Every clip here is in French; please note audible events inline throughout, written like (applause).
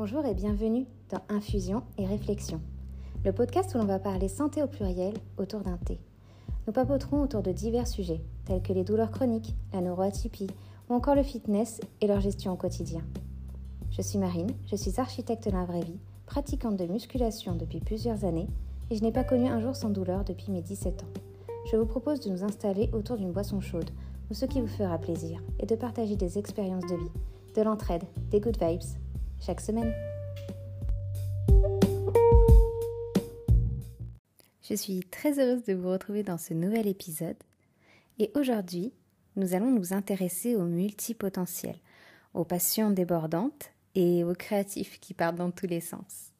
Bonjour et bienvenue dans Infusion et Réflexion, le podcast où l'on va parler santé au pluriel autour d'un thé. Nous papoterons autour de divers sujets tels que les douleurs chroniques, la neuroatypie ou encore le fitness et leur gestion au quotidien. Je suis Marine, je suis architecte dans la vraie vie, pratiquante de musculation depuis plusieurs années et je n'ai pas connu un jour sans douleur depuis mes 17 ans. Je vous propose de nous installer autour d'une boisson chaude ou ce qui vous fera plaisir et de partager des expériences de vie, de l'entraide, des good vibes chaque semaine. Je suis très heureuse de vous retrouver dans ce nouvel épisode et aujourd'hui, nous allons nous intéresser au multipotentiel, aux passions débordantes et aux créatifs qui partent dans tous les sens.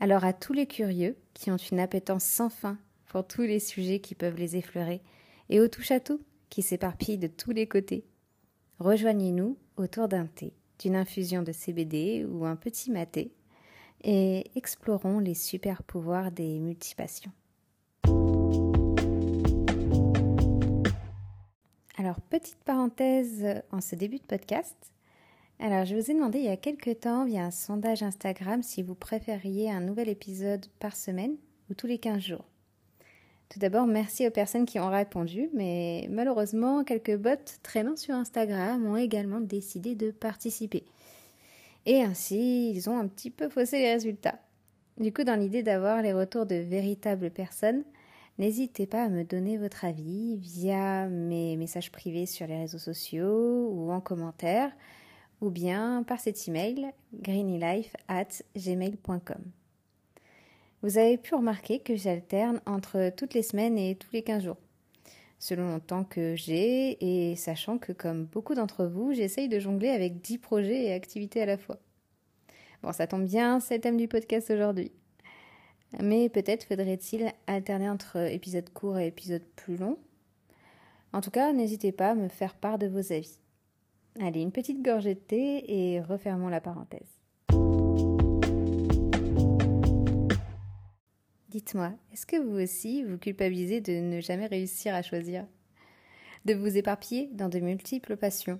Alors à tous les curieux qui ont une appétence sans fin pour tous les sujets qui peuvent les effleurer et au touche à tout qui s'éparpillent de tous les côtés, rejoignez-nous autour d'un thé d'une infusion de CBD ou un petit maté et explorons les super pouvoirs des multipassions. Alors, petite parenthèse en ce début de podcast. Alors, je vous ai demandé il y a quelques temps via un sondage Instagram si vous préfériez un nouvel épisode par semaine ou tous les 15 jours. Tout d'abord, merci aux personnes qui ont répondu, mais malheureusement, quelques bots traînant sur Instagram ont également décidé de participer. Et ainsi, ils ont un petit peu faussé les résultats. Du coup, dans l'idée d'avoir les retours de véritables personnes, n'hésitez pas à me donner votre avis via mes messages privés sur les réseaux sociaux ou en commentaire, ou bien par cet email greenylife at gmail.com. Vous avez pu remarquer que j'alterne entre toutes les semaines et tous les 15 jours, selon le temps que j'ai et sachant que comme beaucoup d'entre vous, j'essaye de jongler avec 10 projets et activités à la fois. Bon, ça tombe bien, c'est le thème du podcast aujourd'hui. Mais peut-être faudrait-il alterner entre épisodes courts et épisodes plus longs. En tout cas, n'hésitez pas à me faire part de vos avis. Allez, une petite gorgée de thé et refermons la parenthèse. Dites-moi, est-ce que vous aussi vous culpabilisez de ne jamais réussir à choisir? De vous éparpiller dans de multiples passions?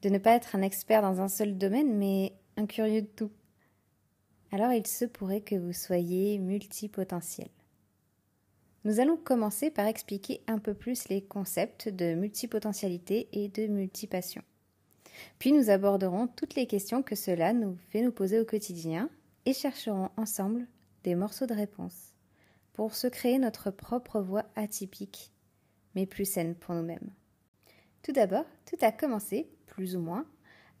De ne pas être un expert dans un seul domaine, mais un curieux de tout? Alors il se pourrait que vous soyez multipotentiel. Nous allons commencer par expliquer un peu plus les concepts de multipotentialité et de multipassion. Puis nous aborderons toutes les questions que cela nous fait nous poser au quotidien et chercherons ensemble des morceaux de réponse pour se créer notre propre voie atypique, mais plus saine pour nous-mêmes. Tout d'abord, tout a commencé, plus ou moins,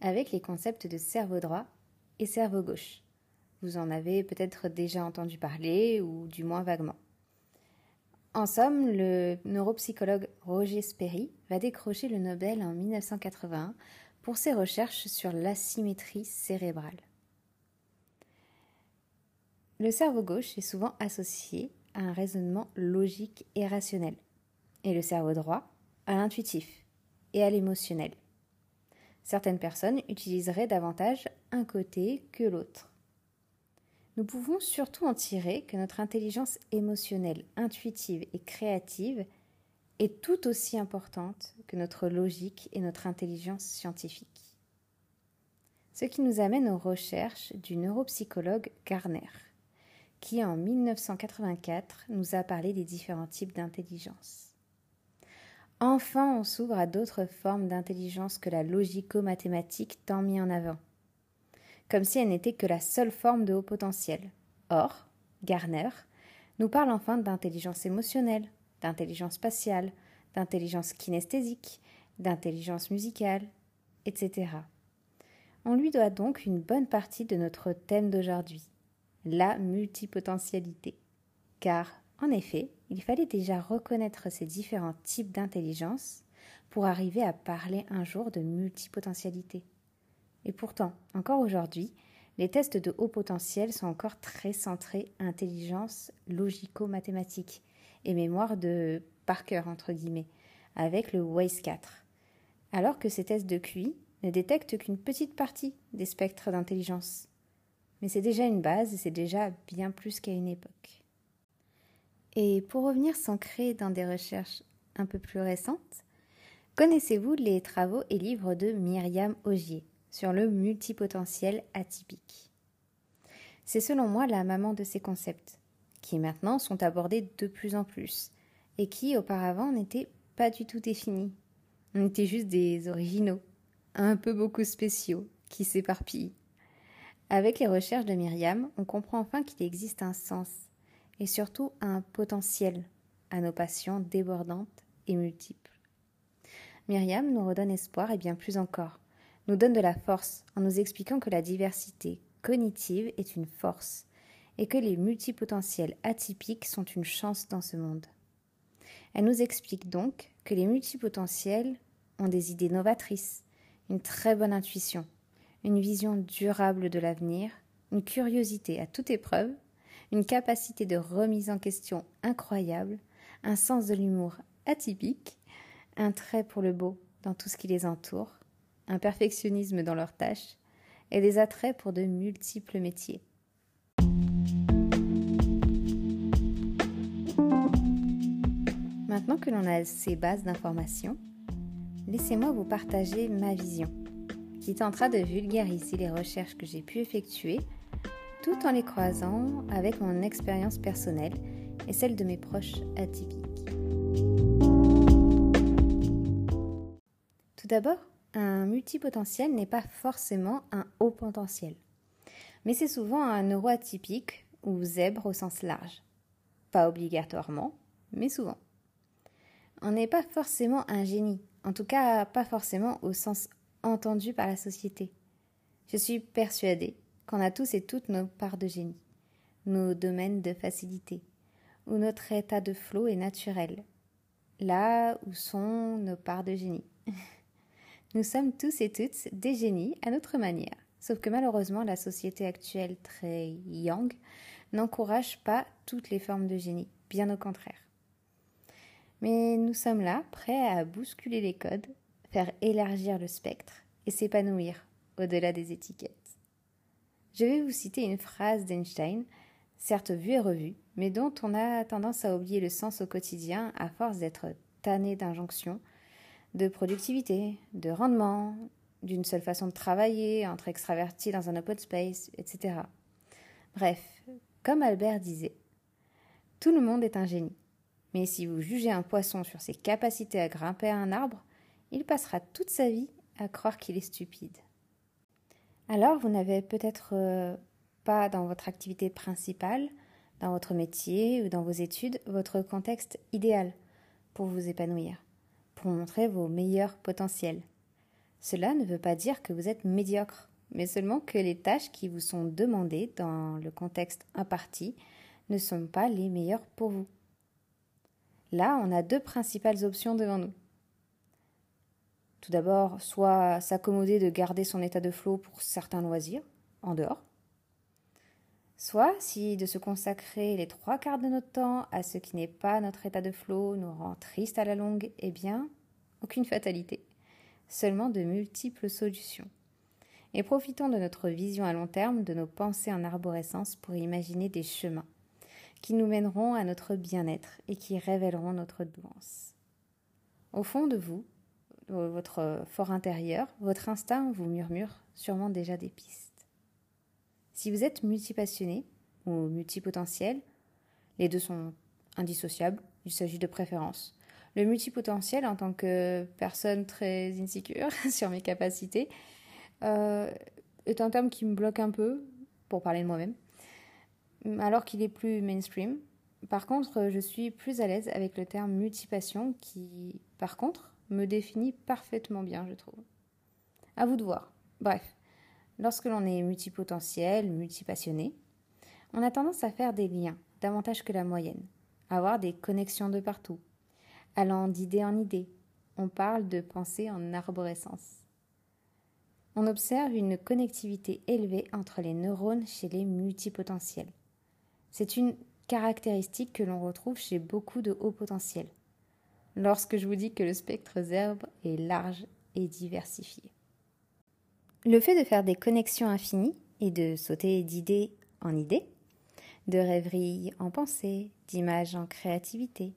avec les concepts de cerveau droit et cerveau gauche. Vous en avez peut-être déjà entendu parler, ou du moins vaguement. En somme, le neuropsychologue Roger Sperry va décrocher le Nobel en 1981 pour ses recherches sur l'asymétrie cérébrale. Le cerveau gauche est souvent associé à un raisonnement logique et rationnel, et le cerveau droit à l'intuitif et à l'émotionnel. Certaines personnes utiliseraient davantage un côté que l'autre. Nous pouvons surtout en tirer que notre intelligence émotionnelle, intuitive et créative est tout aussi importante que notre logique et notre intelligence scientifique. Ce qui nous amène aux recherches du neuropsychologue Garner qui en 1984 nous a parlé des différents types d'intelligence. Enfin, on s'ouvre à d'autres formes d'intelligence que la logico-mathématique tant mis en avant, comme si elle n'était que la seule forme de haut potentiel. Or, Garner nous parle enfin d'intelligence émotionnelle, d'intelligence spatiale, d'intelligence kinesthésique, d'intelligence musicale, etc. On lui doit donc une bonne partie de notre thème d'aujourd'hui la multipotentialité. Car, en effet, il fallait déjà reconnaître ces différents types d'intelligence pour arriver à parler un jour de multipotentialité. Et pourtant, encore aujourd'hui, les tests de haut potentiel sont encore très centrés intelligence logico-mathématique et mémoire de par cœur entre guillemets, avec le WAIS 4. Alors que ces tests de QI ne détectent qu'une petite partie des spectres d'intelligence. Mais c'est déjà une base et c'est déjà bien plus qu'à une époque. Et pour revenir s'ancrer dans des recherches un peu plus récentes, connaissez-vous les travaux et livres de Myriam Augier, sur le multipotentiel atypique? C'est selon moi la maman de ces concepts, qui maintenant sont abordés de plus en plus, et qui auparavant n'étaient pas du tout définis. On était juste des originaux, un peu beaucoup spéciaux, qui s'éparpillent. Avec les recherches de Myriam, on comprend enfin qu'il existe un sens, et surtout un potentiel à nos passions débordantes et multiples. Myriam nous redonne espoir et bien plus encore, nous donne de la force en nous expliquant que la diversité cognitive est une force et que les multipotentiels atypiques sont une chance dans ce monde. Elle nous explique donc que les multipotentiels ont des idées novatrices, une très bonne intuition, une vision durable de l'avenir, une curiosité à toute épreuve, une capacité de remise en question incroyable, un sens de l'humour atypique, un trait pour le beau dans tout ce qui les entoure, un perfectionnisme dans leurs tâches et des attraits pour de multiples métiers. Maintenant que l'on a ces bases d'informations, laissez-moi vous partager ma vision, qui tentera de vulgariser les recherches que j'ai pu effectuer, tout en les croisant avec mon expérience personnelle et celle de mes proches atypiques. Tout d'abord, un multipotentiel n'est pas forcément un haut potentiel, mais c'est souvent un neuroatypique ou zèbre au sens large. Pas obligatoirement, mais souvent. On n'est pas forcément un génie, en tout cas pas forcément au sens entendu par la société. Je suis persuadée qu'on a tous et toutes nos parts de génie, nos domaines de facilité, où notre état de flot est naturel, là où sont nos parts de génie. (laughs) Nous sommes tous et toutes des génies à notre manière, sauf que malheureusement la société actuelle très yang n'encourage pas toutes les formes de génie, bien au contraire. Mais nous sommes là, prêts à bousculer les codes, faire élargir le spectre et s'épanouir au-delà des étiquettes. Je vais vous citer une phrase d'Einstein, certes vue et revue, mais dont on a tendance à oublier le sens au quotidien à force d'être tanné d'injonctions, de productivité, de rendement, d'une seule façon de travailler, entre extravertis dans un open space, etc. Bref, comme Albert disait, tout le monde est un génie. Mais si vous jugez un poisson sur ses capacités à grimper à un arbre, il passera toute sa vie à croire qu'il est stupide. Alors, vous n'avez peut-être euh, pas dans votre activité principale, dans votre métier ou dans vos études, votre contexte idéal pour vous épanouir, pour montrer vos meilleurs potentiels. Cela ne veut pas dire que vous êtes médiocre, mais seulement que les tâches qui vous sont demandées dans le contexte imparti ne sont pas les meilleures pour vous. Là, on a deux principales options devant nous. Tout d'abord, soit s'accommoder de garder son état de flot pour certains loisirs, en dehors. Soit, si de se consacrer les trois quarts de notre temps à ce qui n'est pas notre état de flot nous rend triste à la longue, eh bien, aucune fatalité, seulement de multiples solutions. Et profitons de notre vision à long terme, de nos pensées en arborescence pour imaginer des chemins qui nous mèneront à notre bien-être et qui révéleront notre douance. Au fond de vous, votre fort intérieur, votre instinct vous murmure sûrement déjà des pistes. Si vous êtes multipassionné ou multipotentiel, les deux sont indissociables, il s'agit de préférence. Le multipotentiel, en tant que personne très insécure (laughs) sur mes capacités, euh, est un terme qui me bloque un peu, pour parler de moi-même alors qu'il est plus mainstream. Par contre, je suis plus à l'aise avec le terme multipassion qui, par contre, me définit parfaitement bien, je trouve. À vous de voir. Bref, lorsque l'on est multipotentiel, multipassionné, on a tendance à faire des liens, davantage que la moyenne, à avoir des connexions de partout, allant d'idée en idée. On parle de pensée en arborescence. On observe une connectivité élevée entre les neurones chez les multipotentiels. C'est une caractéristique que l'on retrouve chez beaucoup de hauts potentiels, lorsque je vous dis que le spectre zèbre est large et diversifié. Le fait de faire des connexions infinies et de sauter d'idée en idée, de rêverie en pensée, d'image en créativité,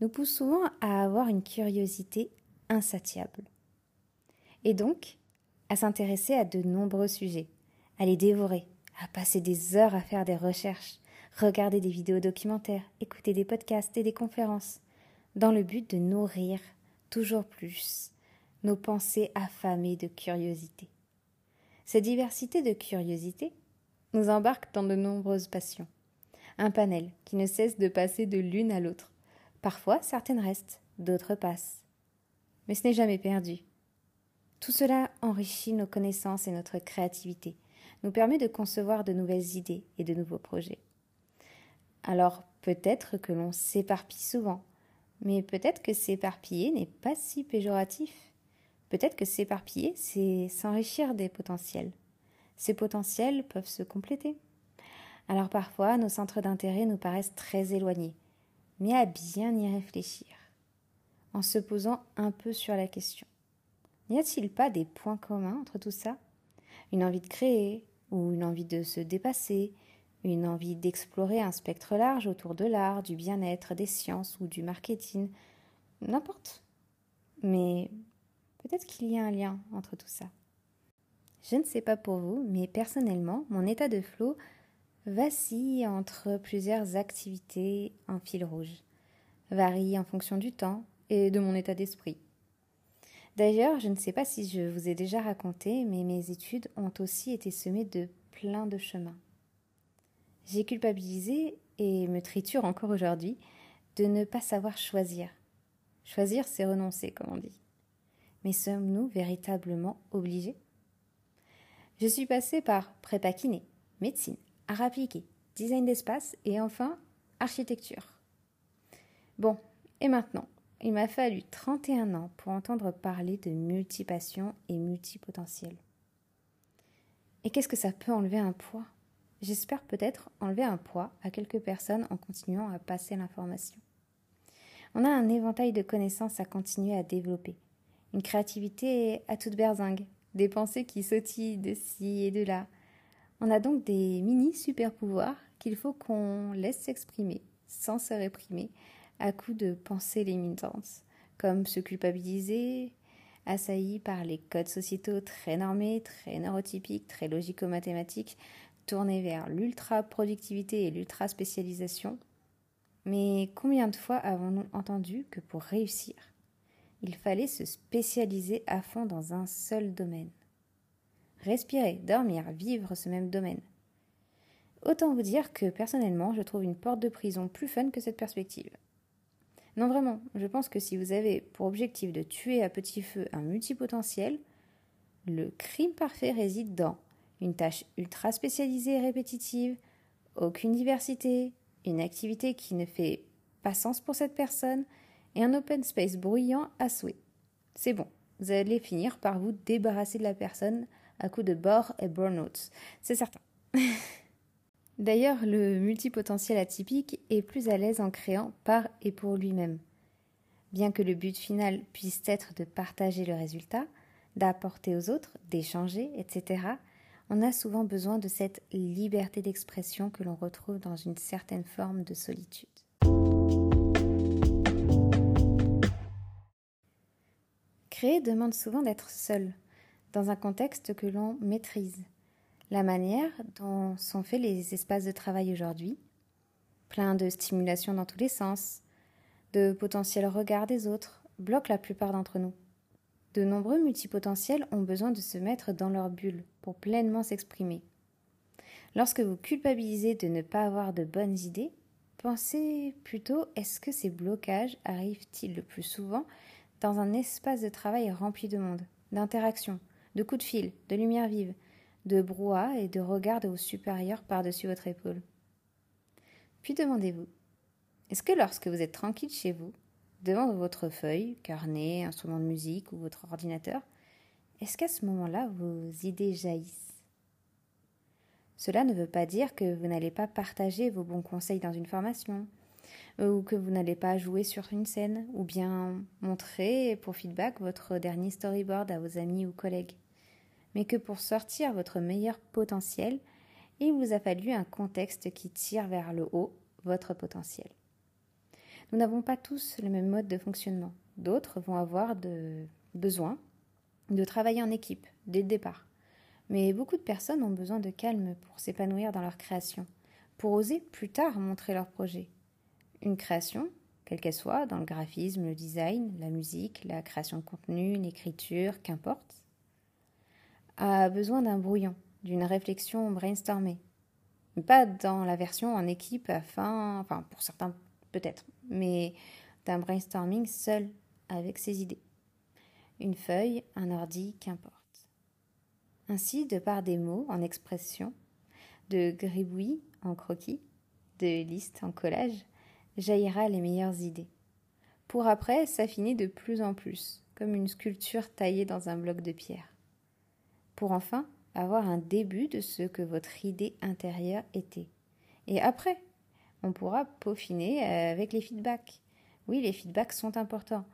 nous pousse souvent à avoir une curiosité insatiable. Et donc, à s'intéresser à de nombreux sujets, à les dévorer, à passer des heures à faire des recherches, regarder des vidéos documentaires, écouter des podcasts et des conférences, dans le but de nourrir toujours plus nos pensées affamées de curiosité. Cette diversité de curiosité nous embarque dans de nombreuses passions. Un panel qui ne cesse de passer de l'une à l'autre. Parfois, certaines restent, d'autres passent. Mais ce n'est jamais perdu. Tout cela enrichit nos connaissances et notre créativité, nous permet de concevoir de nouvelles idées et de nouveaux projets. Alors peut-être que l'on s'éparpille souvent, mais peut-être que s'éparpiller n'est pas si péjoratif. Peut-être que s'éparpiller, c'est s'enrichir des potentiels. Ces potentiels peuvent se compléter. Alors parfois, nos centres d'intérêt nous paraissent très éloignés, mais à bien y réfléchir, en se posant un peu sur la question. N'y a-t-il pas des points communs entre tout ça? Une envie de créer, ou une envie de se dépasser, une envie d'explorer un spectre large autour de l'art, du bien-être, des sciences ou du marketing, n'importe. Mais peut-être qu'il y a un lien entre tout ça. Je ne sais pas pour vous, mais personnellement, mon état de flot vacille entre plusieurs activités en fil rouge, varie en fonction du temps et de mon état d'esprit. D'ailleurs, je ne sais pas si je vous ai déjà raconté, mais mes études ont aussi été semées de plein de chemins. J'ai culpabilisé et me triture encore aujourd'hui de ne pas savoir choisir. Choisir, c'est renoncer, comme on dit. Mais sommes-nous véritablement obligés? Je suis passée par prépa kiné, médecine, art appliqué, design d'espace et enfin architecture. Bon, et maintenant? Il m'a fallu 31 ans pour entendre parler de multipassion et multipotentiel. Et qu'est-ce que ça peut enlever un poids? J'espère peut-être enlever un poids à quelques personnes en continuant à passer l'information. On a un éventail de connaissances à continuer à développer, une créativité à toute berzingue, des pensées qui sautillent de ci et de là. On a donc des mini super pouvoirs qu'il faut qu'on laisse s'exprimer sans se réprimer à coup de pensées limitantes, comme se culpabiliser, assailli par les codes sociétaux très normés, très neurotypiques, très logico-mathématiques, tournés vers l'ultra-productivité et l'ultra-spécialisation. Mais combien de fois avons-nous entendu que pour réussir, il fallait se spécialiser à fond dans un seul domaine? Respirer, dormir, vivre ce même domaine. Autant vous dire que personnellement, je trouve une porte de prison plus fun que cette perspective. Non, vraiment, je pense que si vous avez pour objectif de tuer à petit feu un multipotentiel, le crime parfait réside dans une tâche ultra spécialisée et répétitive, aucune diversité, une activité qui ne fait pas sens pour cette personne et un open space bruyant à souhait. C'est bon, vous allez finir par vous débarrasser de la personne à coup de bord et burn-out, c'est certain. (laughs) D'ailleurs, le multipotentiel atypique est plus à l'aise en créant par et pour lui-même. Bien que le but final puisse être de partager le résultat, d'apporter aux autres, d'échanger, etc., on a souvent besoin de cette liberté d'expression que l'on retrouve dans une certaine forme de solitude. Créer demande souvent d'être seul, dans un contexte que l'on maîtrise la manière dont sont faits les espaces de travail aujourd'hui, plein de stimulation dans tous les sens, de potentiels regards des autres, bloque la plupart d'entre nous. De nombreux multipotentiels ont besoin de se mettre dans leur bulle pour pleinement s'exprimer. Lorsque vous culpabilisez de ne pas avoir de bonnes idées, pensez plutôt est-ce que ces blocages arrivent-ils le plus souvent dans un espace de travail rempli de monde, d'interactions, de coups de fil, de lumière vive, de brouhaha et de regard de vos supérieurs par-dessus votre épaule? Puis demandez-vous, est-ce que lorsque vous êtes tranquille chez vous, devant votre feuille, carnet, instrument de musique ou votre ordinateur, est-ce qu'à ce, moment-là vos idées jaillissent? Cela ne veut pas dire que vous n'allez pas partager vos bons conseils dans une formation, ou que vous n'allez pas jouer sur une scène, ou bien montrer pour feedback votre dernier storyboard à vos amis ou collègues mais que pour sortir votre meilleur potentiel, il vous a fallu un contexte qui tire vers le haut votre potentiel. Nous n'avons pas tous le même mode de fonctionnement. D'autres vont avoir besoin de travailler en équipe, dès le départ. Mais beaucoup de personnes ont besoin de calme pour s'épanouir dans leur création, pour oser plus tard montrer leur projet. Une création, quelle qu'elle soit, dans le graphisme, le design, la musique, la création de contenu, l'écriture, qu'importe, a besoin d'un brouillon, d'une réflexion brainstormée. Pas dans la version en équipe afin, enfin pour certains peut-être, mais d'un brainstorming seul avec ses idées. Une feuille, un ordi, qu'importe. Ainsi, de par des mots en expression, de gribouillis en croquis, de listes en collage, jaillira les meilleures idées. Pour après s'affiner de plus en plus, comme une sculpture taillée dans un bloc de pierre. Pour enfin avoir un début de ce que votre idée intérieure était. Et après, on pourra peaufiner avec les feedbacks. Oui, les feedbacks sont importants,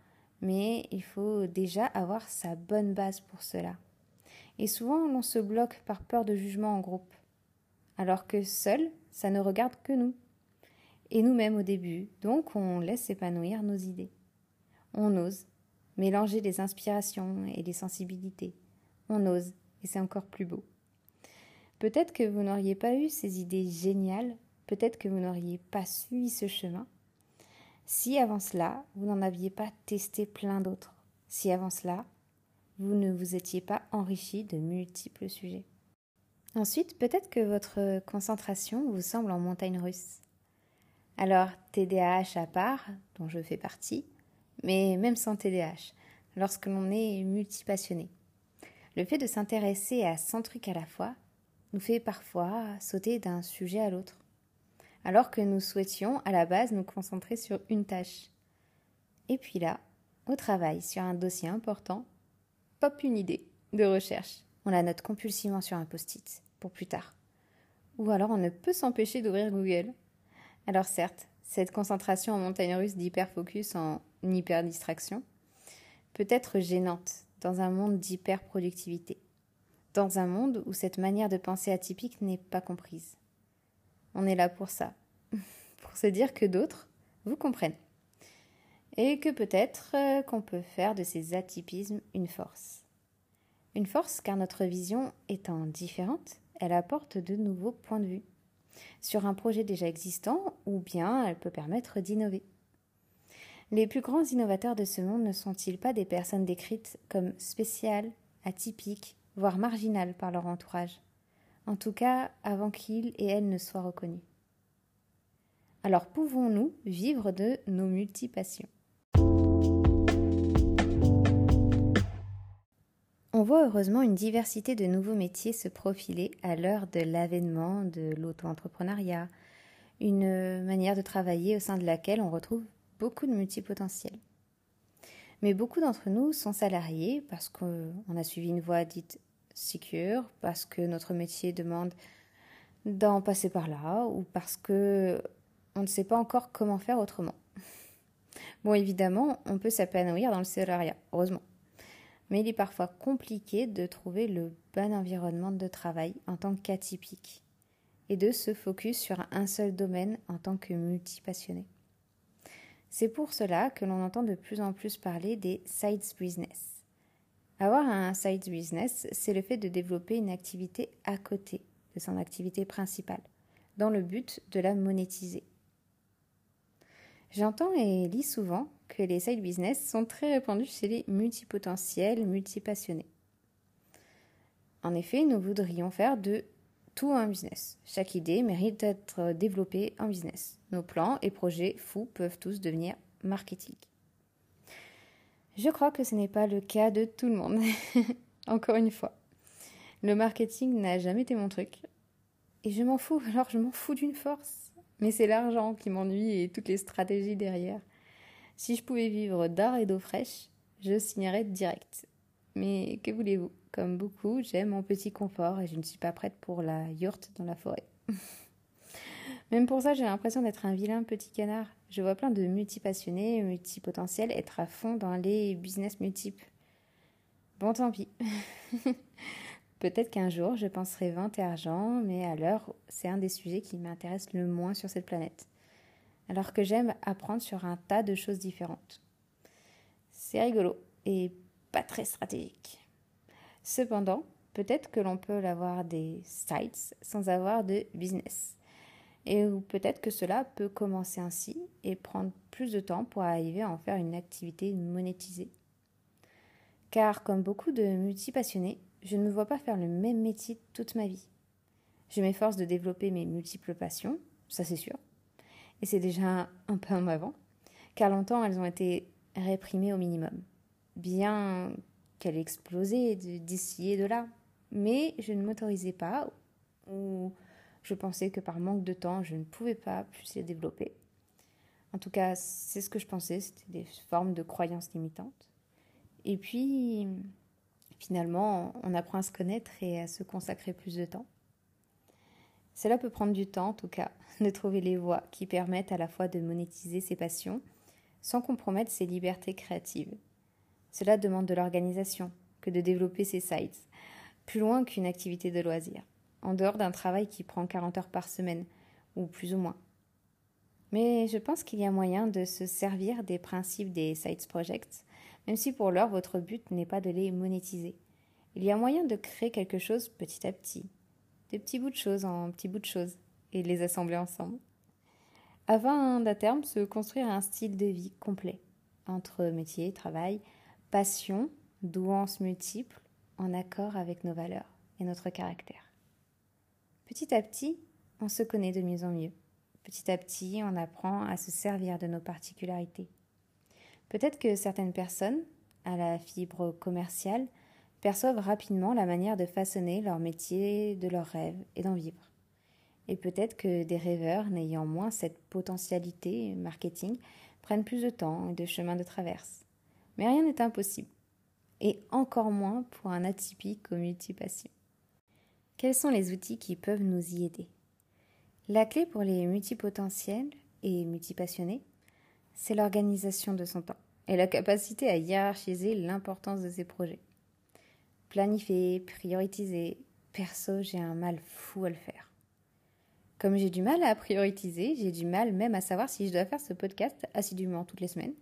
mais il faut déjà avoir sa bonne base pour cela. Et souvent, l'on se bloque par peur de jugement en groupe, alors que seul, ça ne regarde que nous. Et nous-mêmes au début, donc on laisse s'épanouir nos idées. On ose mélanger les inspirations et les sensibilités. On ose, et c'est encore plus beau. Peut-être que vous n'auriez pas eu ces idées géniales, peut-être que vous n'auriez pas suivi ce chemin, si avant cela, vous n'en aviez pas testé plein d'autres, si avant cela, vous ne vous étiez pas enrichi de multiples sujets. Ensuite, peut-être que votre concentration vous semble en montagne russe. Alors, TDAH à part, dont je fais partie, mais même sans TDAH, lorsque l'on est multipassionné. Le fait de s'intéresser à 100 trucs à la fois nous fait parfois sauter d'un sujet à l'autre, alors que nous souhaitions à la base nous concentrer sur une tâche. Et puis là, au travail, sur un dossier important, pop une idée de recherche. On la note compulsivement sur un post-it pour plus tard. Ou alors on ne peut s'empêcher d'ouvrir Google. Alors certes, cette concentration en montagne russe d'hyperfocus en hyper-distraction peut être gênante dans un monde d'hyper-productivité, dans un monde où cette manière de penser atypique n'est pas comprise. On est là pour ça, (laughs) pour se dire que d'autres vous comprennent, et que peut-être euh, qu'on peut faire de ces atypismes une force. Une force car notre vision étant différente, elle apporte de nouveaux points de vue sur un projet déjà existant ou bien elle peut permettre d'innover. Les plus grands innovateurs de ce monde ne sont-ils pas des personnes décrites comme spéciales, atypiques, voire marginales par leur entourage? En tout cas, avant qu'ils et elles ne soient reconnus. Alors pouvons-nous vivre de nos multipassions? On voit heureusement une diversité de nouveaux métiers se profiler à l'heure de l'avènement de l'auto-entrepreneuriat, une manière de travailler au sein de laquelle on retrouve beaucoup de multipotentiels. Mais beaucoup d'entre nous sont salariés parce qu'on a suivi une voie dite secure, parce que notre métier demande d'en passer par là, ou parce que on ne sait pas encore comment faire autrement. (laughs) Bon, évidemment, on peut s'épanouir dans le salariat, heureusement. Mais il est parfois compliqué de trouver le bon environnement de travail en tant qu'atypique et de se focus sur un seul domaine en tant que multipassionné. C'est pour cela que l'on entend de plus en plus parler des sides business. Avoir un side business, c'est le fait de développer une activité à côté de son activité principale, dans le but de la monétiser. J'entends et lis souvent que les side business sont très répandus chez les multipotentiels, multipassionnés. En effet, nous voudrions faire de tout un business. Chaque idée mérite d'être développée en business. Nos plans et projets fous peuvent tous devenir marketing. Je crois que ce n'est pas le cas de tout le monde. (laughs) Encore une fois. Le marketing n'a jamais été mon truc. Et je m'en fous, alors je m'en fous d'une force. Mais c'est l'argent qui m'ennuie et toutes les stratégies derrière. Si je pouvais vivre d'art et d'eau fraîche, je signerais direct. Mais que voulez-vous? Comme beaucoup, j'aime mon petit confort et je ne suis pas prête pour la yourte dans la forêt. (laughs) Même pour ça, j'ai l'impression d'être un vilain petit canard. Je vois plein de multipassionnés, multipotentiels être à fond dans les business multiples. Bon, tant pis. (laughs) Peut-être qu'un jour, je penserai vente et argent, mais à l'heure, c'est un des sujets qui m'intéresse le moins sur cette planète. Alors que j'aime apprendre sur un tas de choses différentes. C'est rigolo et pas très stratégique. Cependant, peut-être que l'on peut avoir des sites sans avoir de business. Et peut-être que cela peut commencer ainsi et prendre plus de temps pour arriver à en faire une activité monétisée. Car comme beaucoup de multipassionnés, je ne me vois pas faire le même métier toute ma vie. Je m'efforce de développer mes multiples passions, ça c'est sûr. Et c'est déjà un peu en avant, car longtemps elles ont été réprimées au minimum. Bien qu'elles explosaient d'ici et de là. Mais je ne m'autorisais pas, je pensais que par manque de temps, je ne pouvais pas plus les développer. En tout cas, c'est ce que je pensais, c'était des formes de croyances limitantes. Et puis, finalement, on apprend à se connaître et à se consacrer plus de temps. Cela peut prendre du temps, en tout cas, (laughs) de trouver les voies qui permettent à la fois de monétiser ses passions sans compromettre ses libertés créatives. Cela demande de l'organisation que de développer ses sites, plus loin qu'une activité de loisir, en dehors d'un travail qui prend 40 heures par semaine, ou plus ou moins. Mais je pense qu'il y a moyen de se servir des principes des Sites Projects, même si pour l'heure votre but n'est pas de les monétiser. Il y a moyen de créer quelque chose petit à petit, de petits bouts de choses en petits bouts de choses, et de les assembler ensemble. Afin d'à terme se construire un style de vie complet, entre métier, travail, passion, douance multiples, en accord avec nos valeurs et notre caractère. Petit à petit, on se connaît de mieux en mieux. Petit à petit, on apprend à se servir de nos particularités. Peut-être que certaines personnes, à la fibre commerciale, perçoivent rapidement la manière de façonner leur métier, de leurs rêves et d'en vivre. Et peut-être que des rêveurs n'ayant moins cette potentialité marketing prennent plus de temps et de chemins de traverse. Mais rien n'est impossible. Et encore moins pour un atypique au multipassion. Quels sont les outils qui peuvent nous y aider? La clé pour les multipotentiels et multipassionnés, c'est l'organisation de son temps et la capacité à hiérarchiser l'importance de ses projets. Planifier, prioriser, perso, j'ai un mal fou à le faire. Comme j'ai du mal à prioriser, j'ai du mal même à savoir si je dois faire ce podcast assidûment toutes les semaines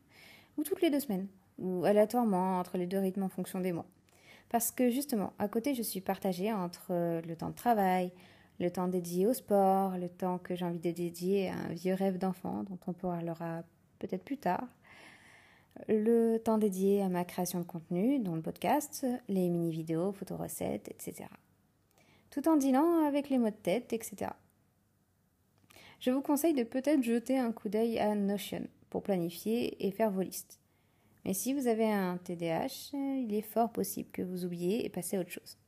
ou toutes les deux semaines ou aléatoirement entre les deux rythmes en fonction des mois. Parce que justement, à côté, je suis partagée entre euh, le temps de travail, le temps dédié au sport, le temps que j'ai envie de dédier à un vieux rêve d'enfant dont on parlera peut-être plus tard, le temps dédié à ma création de contenu, dont le podcast, les mini-vidéos, photo-recettes, etc. Tout en dînant avec les mots de tête, etc je vous conseille de peut-être jeter un coup d'œil à Notion pour planifier et faire vos listes. Mais si vous avez un TDAH, il est fort possible que vous oubliez et passez à autre chose.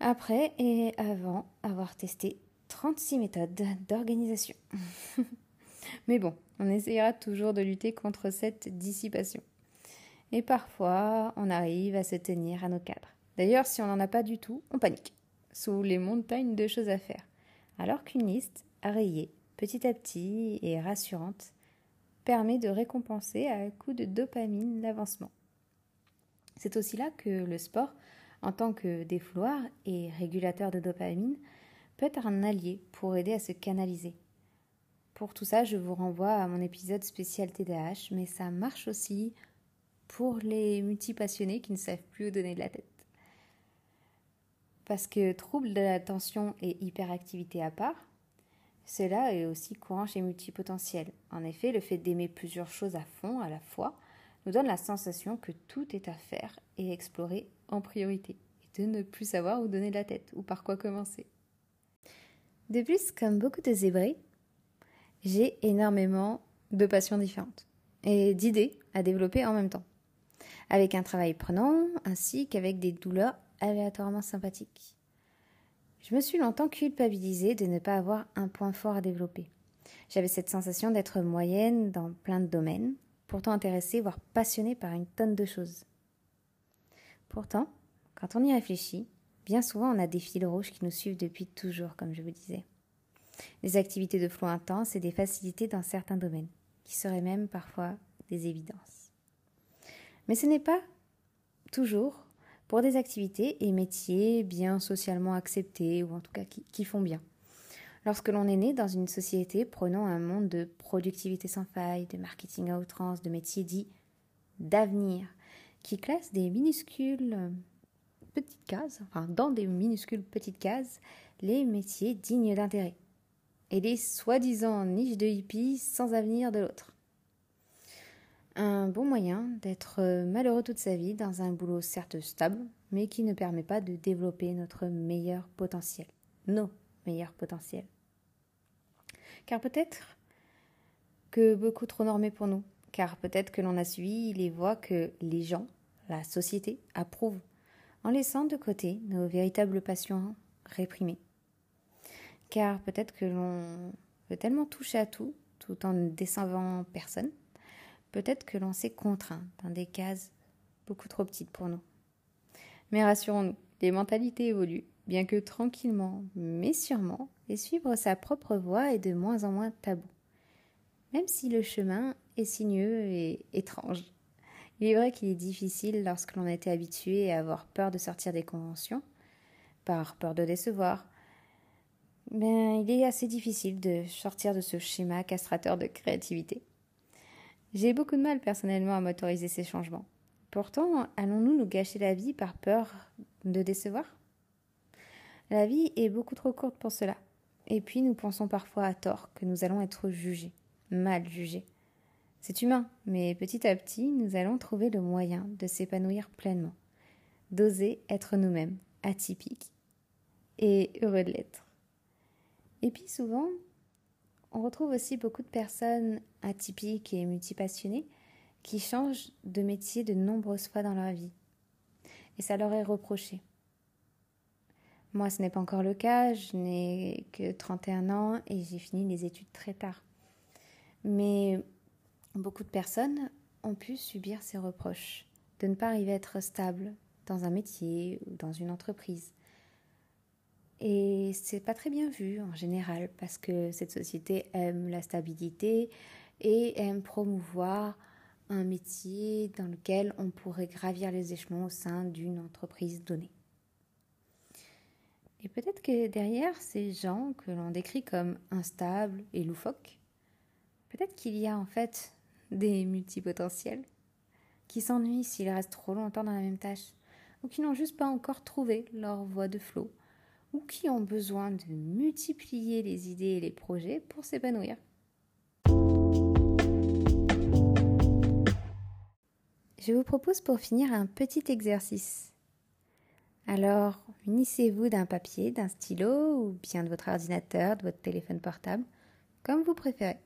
Après et avant avoir testé 36 méthodes d'organisation. (laughs) Mais bon, on essayera toujours de lutter contre cette dissipation. Et parfois, on arrive à se tenir à nos cadres. D'ailleurs, si on n'en a pas du tout, on panique, sous les montagnes de choses à faire. Alors qu'une liste, à petit à petit et rassurante permet de récompenser à coup de dopamine l'avancement. C'est aussi là que le sport, en tant que défouloir et régulateur de dopamine, peut être un allié pour aider à se canaliser. Pour tout ça, je vous renvoie à mon épisode spécial TDAH, mais ça marche aussi pour les multipassionnés qui ne savent plus où donner de la tête. Parce que trouble de l'attention et hyperactivité à part, cela est aussi courant chez multipotentiels. En effet, le fait d'aimer plusieurs choses à fond à la fois nous donne la sensation que tout est à faire et explorer en priorité, et de ne plus savoir où donner la tête ou par quoi commencer. De plus, comme beaucoup de zébrés, j'ai énormément de passions différentes et d'idées à développer en même temps, avec un travail prenant ainsi qu'avec des douleurs aléatoirement sympathiques. Je me suis longtemps culpabilisée de ne pas avoir un point fort à développer. J'avais cette sensation d'être moyenne dans plein de domaines, pourtant intéressée, voire passionnée par une tonne de choses. Pourtant, quand on y réfléchit, bien souvent on a des fils rouges qui nous suivent depuis toujours, comme je vous disais. Des activités de flot intense et des facilités dans certains domaines, qui seraient même parfois des évidences. Mais ce n'est pas toujours pour des activités et métiers bien socialement acceptés ou en tout cas qui, font bien. Lorsque l'on est né dans une société prenant un monde de productivité sans faille, de marketing à outrance, de métiers dits d'avenir, qui classent des minuscules petites cases, enfin dans des minuscules petites cases, les métiers dignes d'intérêt et les soi-disant niches de hippies sans avenir de l'autre. Un bon moyen d'être malheureux toute sa vie dans un boulot certes stable, mais qui ne permet pas de développer notre meilleur potentiel, nos meilleurs potentiels. Car peut-être que beaucoup trop normé pour nous, car peut-être que l'on a suivi les voies que les gens, la société, approuvent, en laissant de côté nos véritables passions réprimées. Car peut-être que l'on veut tellement toucher à tout, tout en ne descendant personne, peut-être que l'on s'est contraint dans des cases beaucoup trop petites pour nous. Mais rassurons-nous, les mentalités évoluent, bien que tranquillement, mais sûrement, et suivre sa propre voie est de moins en moins tabou. Même si le chemin est sinueux et étrange. Il est vrai qu'il est difficile lorsque l'on été habitué à avoir peur de sortir des conventions, par peur de décevoir. Ben, il est assez difficile de sortir de ce schéma castrateur de créativité. J'ai beaucoup de mal personnellement à m'autoriser ces changements. Pourtant, allons-nous nous gâcher la vie par peur de décevoir? La vie est beaucoup trop courte pour cela. Et puis nous pensons parfois à tort que nous allons être jugés, mal jugés. C'est humain, mais petit à petit, nous allons trouver le moyen de s'épanouir pleinement, d'oser être nous-mêmes, atypiques, et heureux de l'être. Et puis souvent, on retrouve aussi beaucoup de personnes atypiques et multipassionnées qui changent de métier de nombreuses fois dans leur vie. Et ça leur est reproché. Moi, ce n'est pas encore le cas, je n'ai que 31 ans et j'ai fini les études très tard. Mais beaucoup de personnes ont pu subir ces reproches de ne pas arriver à être stable dans un métier ou dans une entreprise. Et c'est pas très bien vu en général parce que cette société aime la stabilité et aime promouvoir un métier dans lequel on pourrait gravir les échelons au sein d'une entreprise donnée. Et peut-être que derrière ces gens que l'on décrit comme instables et loufoques, peut-être qu'il y a en fait des multipotentiels qui s'ennuient s'ils restent trop longtemps dans la même tâche, ou qui n'ont juste pas encore trouvé leur voie de flot, ou qui ont besoin de multiplier les idées et les projets pour s'épanouir. Je vous propose pour finir un petit exercice. Alors, unissez-vous d'un papier, d'un stylo ou bien de votre ordinateur, de votre téléphone portable, comme vous préférez.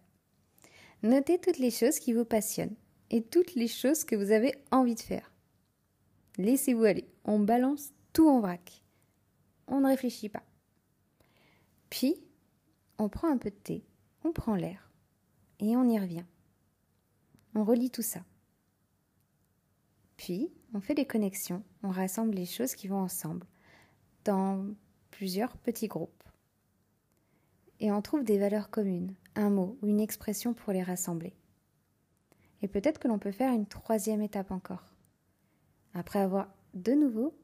Notez toutes les choses qui vous passionnent et toutes les choses que vous avez envie de faire. Laissez-vous aller, on balance tout en vrac. On ne réfléchit pas. Puis, on prend un peu de thé, on prend l'air et on y revient. On relit tout ça. Puis, on fait des connexions, on rassemble les choses qui vont ensemble dans plusieurs petits groupes. Et on trouve des valeurs communes, un mot ou une expression pour les rassembler. Et peut-être que l'on peut faire une troisième étape encore. Après avoir de nouveau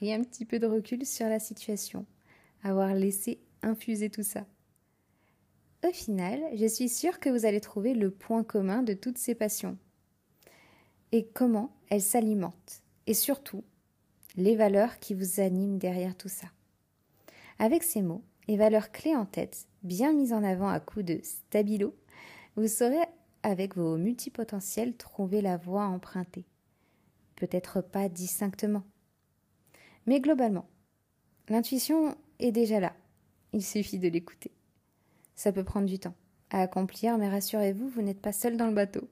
un petit peu de recul sur la situation, avoir laissé infuser tout ça. Au final, je suis sûre que vous allez trouver le point commun de toutes ces passions, et comment elles s'alimentent, et surtout les valeurs qui vous animent derrière tout ça. Avec ces mots et valeurs clés en tête, bien mises en avant à coup de stabilo, vous saurez avec vos multipotentiels trouver la voie empruntée. Peut-être pas distinctement, mais globalement. L'intuition est déjà là, il suffit de l'écouter. Ça peut prendre du temps à accomplir, mais rassurez-vous, vous n'êtes pas seul dans le bateau.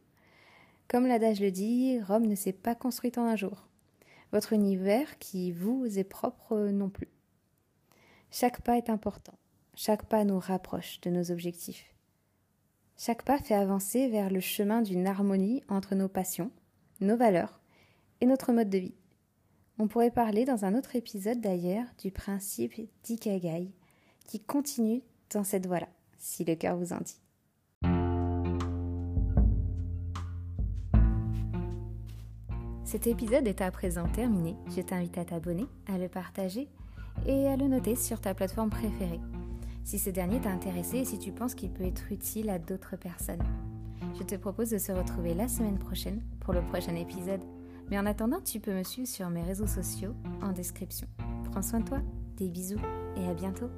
Comme l'adage le dit, Rome ne s'est pas construite en un jour. Votre univers qui vous est propre non plus. Chaque pas est important. Chaque pas nous rapproche de nos objectifs. Chaque pas fait avancer vers le chemin d'une harmonie entre nos passions, nos valeurs et notre mode de vie. On pourrait parler dans un autre épisode d'ailleurs du principe d'Ikagai qui continue dans cette voie-là, si le cœur vous en dit. Cet épisode est à présent terminé. Je t'invite à t'abonner, à le partager et à le noter sur ta plateforme préférée. Si ce dernier t'a intéressé et si tu penses qu'il peut être utile à d'autres personnes. Je te propose de se retrouver la semaine prochaine pour le prochain épisode. Mais en attendant, tu peux me suivre sur mes réseaux sociaux en description. Prends soin de toi, des bisous et à bientôt